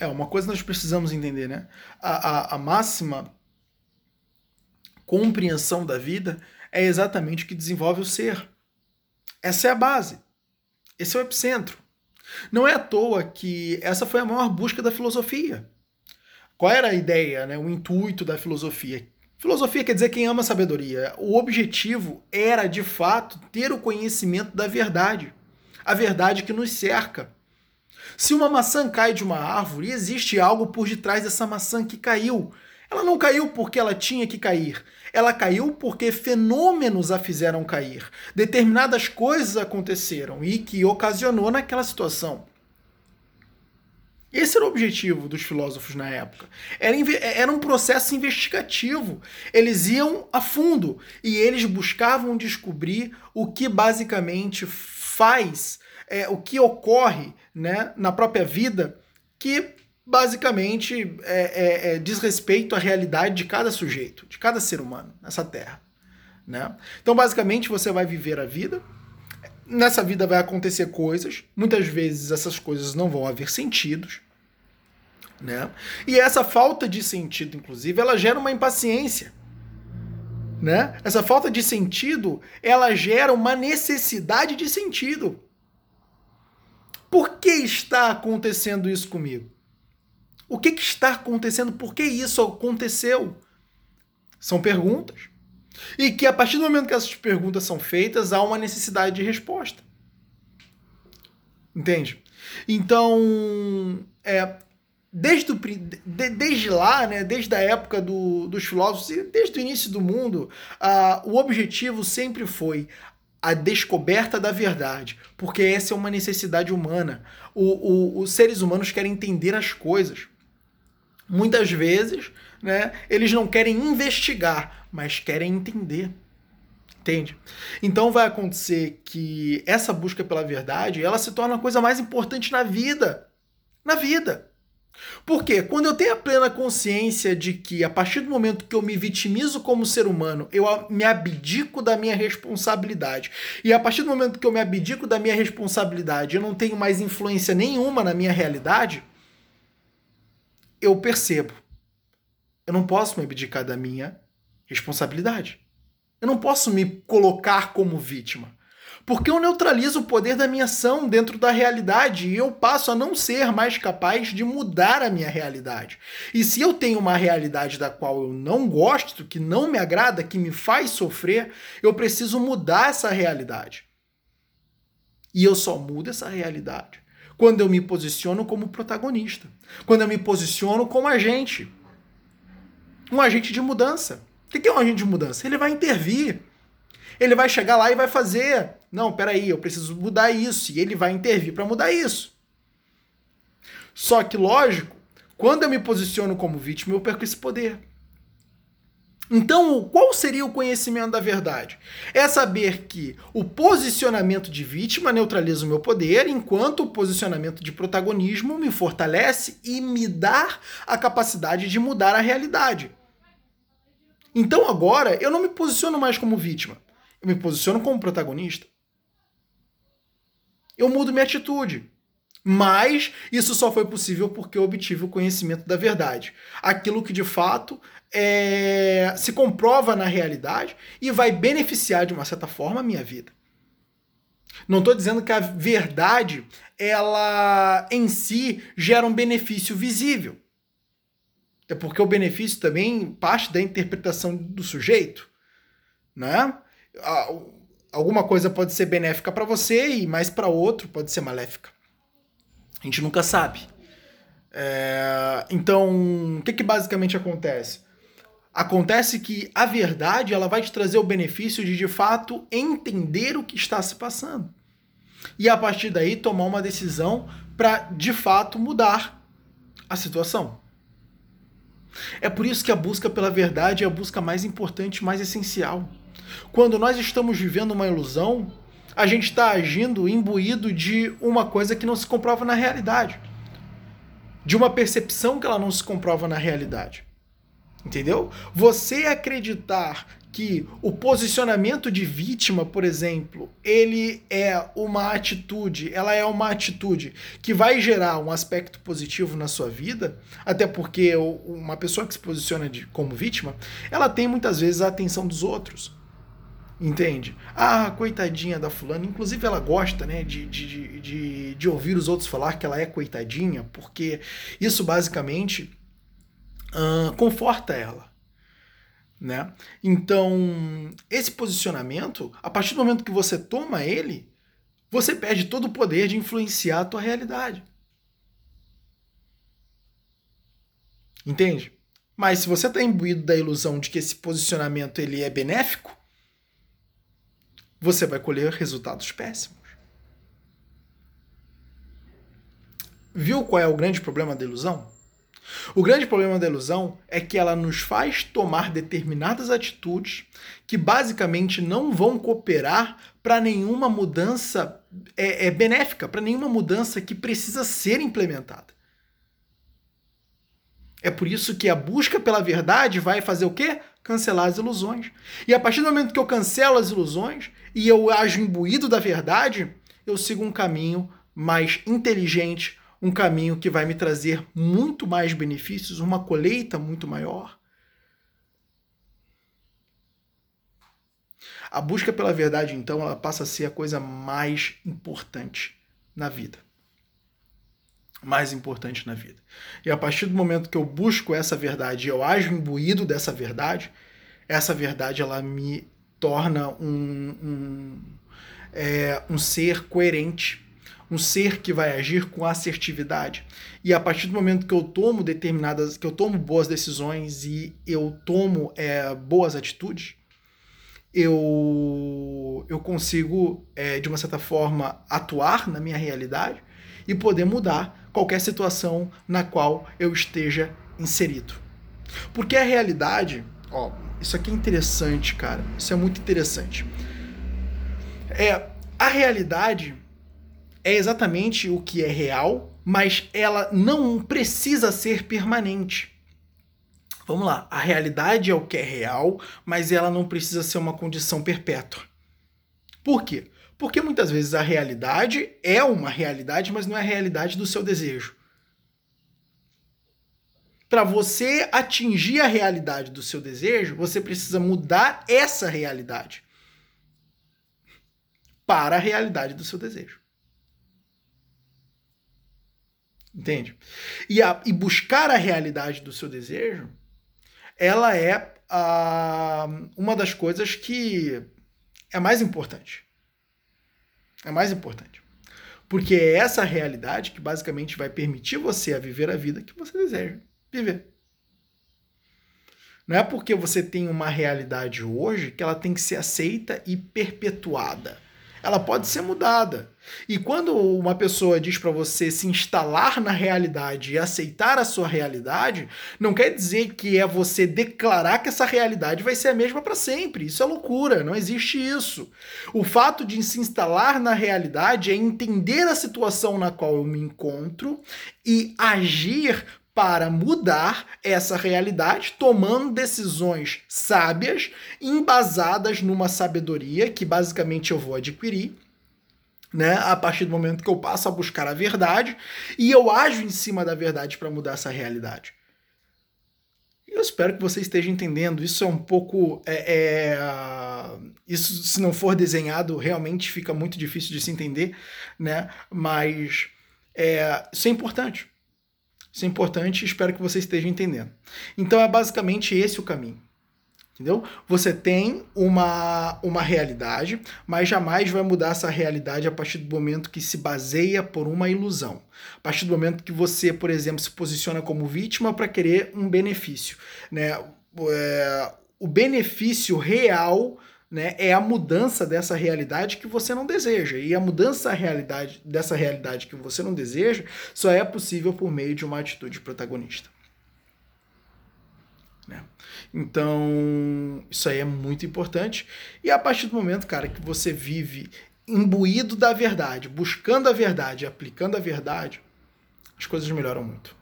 É, uma coisa nós precisamos entender, né? A, a, a máxima compreensão da vida é exatamente o que desenvolve o ser. Essa é a base. Esse é o epicentro. Não é à toa que essa foi a maior busca da filosofia. Qual era a ideia, né, o intuito da filosofia? Filosofia quer dizer quem ama a sabedoria. O objetivo era, de fato, ter o conhecimento da verdade. A verdade que nos cerca. Se uma maçã cai de uma árvore, existe algo por detrás dessa maçã que caiu. Ela não caiu porque ela tinha que cair. Ela caiu porque fenômenos a fizeram cair. Determinadas coisas aconteceram e que ocasionou naquela situação. Esse era o objetivo dos filósofos na época. Era, era um processo investigativo. Eles iam a fundo e eles buscavam descobrir o que basicamente faz, é, o que ocorre né, na própria vida que basicamente é, é, é, diz respeito à realidade de cada sujeito, de cada ser humano nessa terra. Né? Então, basicamente, você vai viver a vida. Nessa vida vai acontecer coisas. Muitas vezes essas coisas não vão haver sentidos. Né? E essa falta de sentido, inclusive, ela gera uma impaciência. Né? Essa falta de sentido, ela gera uma necessidade de sentido. Por que está acontecendo isso comigo? O que, que está acontecendo? Por que isso aconteceu? São perguntas. E que a partir do momento que essas perguntas são feitas, há uma necessidade de resposta. Entende? Então, é, desde, o, de, desde lá, né, desde a época do, dos filósofos, desde o início do mundo, uh, o objetivo sempre foi a descoberta da verdade, porque essa é uma necessidade humana. O, o, os seres humanos querem entender as coisas muitas vezes, né, eles não querem investigar, mas querem entender. Entende? Então vai acontecer que essa busca pela verdade, ela se torna a coisa mais importante na vida. Na vida. Porque quando eu tenho a plena consciência de que a partir do momento que eu me vitimizo como ser humano, eu me abdico da minha responsabilidade. E a partir do momento que eu me abdico da minha responsabilidade, eu não tenho mais influência nenhuma na minha realidade, eu percebo. Eu não posso me abdicar da minha responsabilidade. Eu não posso me colocar como vítima. Porque eu neutralizo o poder da minha ação dentro da realidade e eu passo a não ser mais capaz de mudar a minha realidade. E se eu tenho uma realidade da qual eu não gosto, que não me agrada, que me faz sofrer, eu preciso mudar essa realidade. E eu só mudo essa realidade quando eu me posiciono como protagonista, quando eu me posiciono como agente. Um agente de mudança. O que é um agente de mudança? Ele vai intervir. Ele vai chegar lá e vai fazer. Não, peraí, eu preciso mudar isso. E ele vai intervir para mudar isso. Só que, lógico, quando eu me posiciono como vítima, eu perco esse poder. Então, qual seria o conhecimento da verdade? É saber que o posicionamento de vítima neutraliza o meu poder, enquanto o posicionamento de protagonismo me fortalece e me dá a capacidade de mudar a realidade. Então, agora, eu não me posiciono mais como vítima, eu me posiciono como protagonista. Eu mudo minha atitude. Mas isso só foi possível porque eu obtive o conhecimento da verdade. Aquilo que de fato é, se comprova na realidade e vai beneficiar de uma certa forma a minha vida. Não estou dizendo que a verdade ela em si gera um benefício visível. É porque o benefício também parte da interpretação do sujeito, né? Alguma coisa pode ser benéfica para você e mais para outro pode ser maléfica. A gente nunca sabe. É, então, o que, que basicamente acontece? Acontece que a verdade ela vai te trazer o benefício de de fato entender o que está se passando. E a partir daí tomar uma decisão para de fato mudar a situação. É por isso que a busca pela verdade é a busca mais importante, mais essencial. Quando nós estamos vivendo uma ilusão, a gente está agindo imbuído de uma coisa que não se comprova na realidade. De uma percepção que ela não se comprova na realidade. Entendeu? Você acreditar que o posicionamento de vítima, por exemplo, ele é uma atitude, ela é uma atitude que vai gerar um aspecto positivo na sua vida, até porque uma pessoa que se posiciona de, como vítima, ela tem muitas vezes a atenção dos outros. Entende? Ah, coitadinha da fulana. Inclusive, ela gosta né, de, de, de, de ouvir os outros falar que ela é coitadinha, porque isso basicamente conforta ela. Né? Então, esse posicionamento, a partir do momento que você toma ele, você perde todo o poder de influenciar a tua realidade. Entende? Mas se você está imbuído da ilusão de que esse posicionamento ele é benéfico, você vai colher resultados péssimos. Viu qual é o grande problema da ilusão? O grande problema da ilusão é que ela nos faz tomar determinadas atitudes que basicamente não vão cooperar para nenhuma mudança é, é benéfica, para nenhuma mudança que precisa ser implementada. É por isso que a busca pela verdade vai fazer o quê? Cancelar as ilusões. E a partir do momento que eu cancelo as ilusões e eu ajo imbuído da verdade, eu sigo um caminho mais inteligente, um caminho que vai me trazer muito mais benefícios, uma colheita muito maior. A busca pela verdade, então, ela passa a ser a coisa mais importante na vida. Mais importante na vida. E a partir do momento que eu busco essa verdade e eu ajo imbuído dessa verdade, essa verdade ela me torna um, um, é, um ser coerente um ser que vai agir com assertividade. E a partir do momento que eu tomo determinadas, que eu tomo boas decisões e eu tomo é, boas atitudes, eu, eu consigo, é, de uma certa forma, atuar na minha realidade e poder mudar qualquer situação na qual eu esteja inserido. Porque a realidade, ó, isso aqui é interessante, cara. Isso é muito interessante. É, a realidade é exatamente o que é real, mas ela não precisa ser permanente. Vamos lá, a realidade é o que é real, mas ela não precisa ser uma condição perpétua. Por quê? Porque muitas vezes a realidade é uma realidade, mas não é a realidade do seu desejo. Para você atingir a realidade do seu desejo, você precisa mudar essa realidade para a realidade do seu desejo. Entende? E, a, e buscar a realidade do seu desejo, ela é a, uma das coisas que é mais importante. É mais importante. Porque é essa realidade que basicamente vai permitir você a viver a vida que você deseja viver. Não é porque você tem uma realidade hoje que ela tem que ser aceita e perpetuada ela pode ser mudada. E quando uma pessoa diz para você se instalar na realidade e aceitar a sua realidade, não quer dizer que é você declarar que essa realidade vai ser a mesma para sempre. Isso é loucura, não existe isso. O fato de se instalar na realidade é entender a situação na qual eu me encontro e agir para mudar essa realidade, tomando decisões sábias, embasadas numa sabedoria que basicamente eu vou adquirir. Né, a partir do momento que eu passo a buscar a verdade e eu ajo em cima da verdade para mudar essa realidade. Eu espero que você esteja entendendo. Isso é um pouco. É, é, isso, se não for desenhado, realmente fica muito difícil de se entender, né? Mas é, isso é importante. Isso é importante espero que você esteja entendendo. Então é basicamente esse o caminho. Entendeu? Você tem uma, uma realidade, mas jamais vai mudar essa realidade a partir do momento que se baseia por uma ilusão. A partir do momento que você, por exemplo, se posiciona como vítima para querer um benefício. Né? É, o benefício real né, é a mudança dessa realidade que você não deseja. E a mudança realidade, dessa realidade que você não deseja só é possível por meio de uma atitude protagonista. Né? Então, isso aí é muito importante. E a partir do momento, cara, que você vive imbuído da verdade, buscando a verdade, aplicando a verdade, as coisas melhoram muito.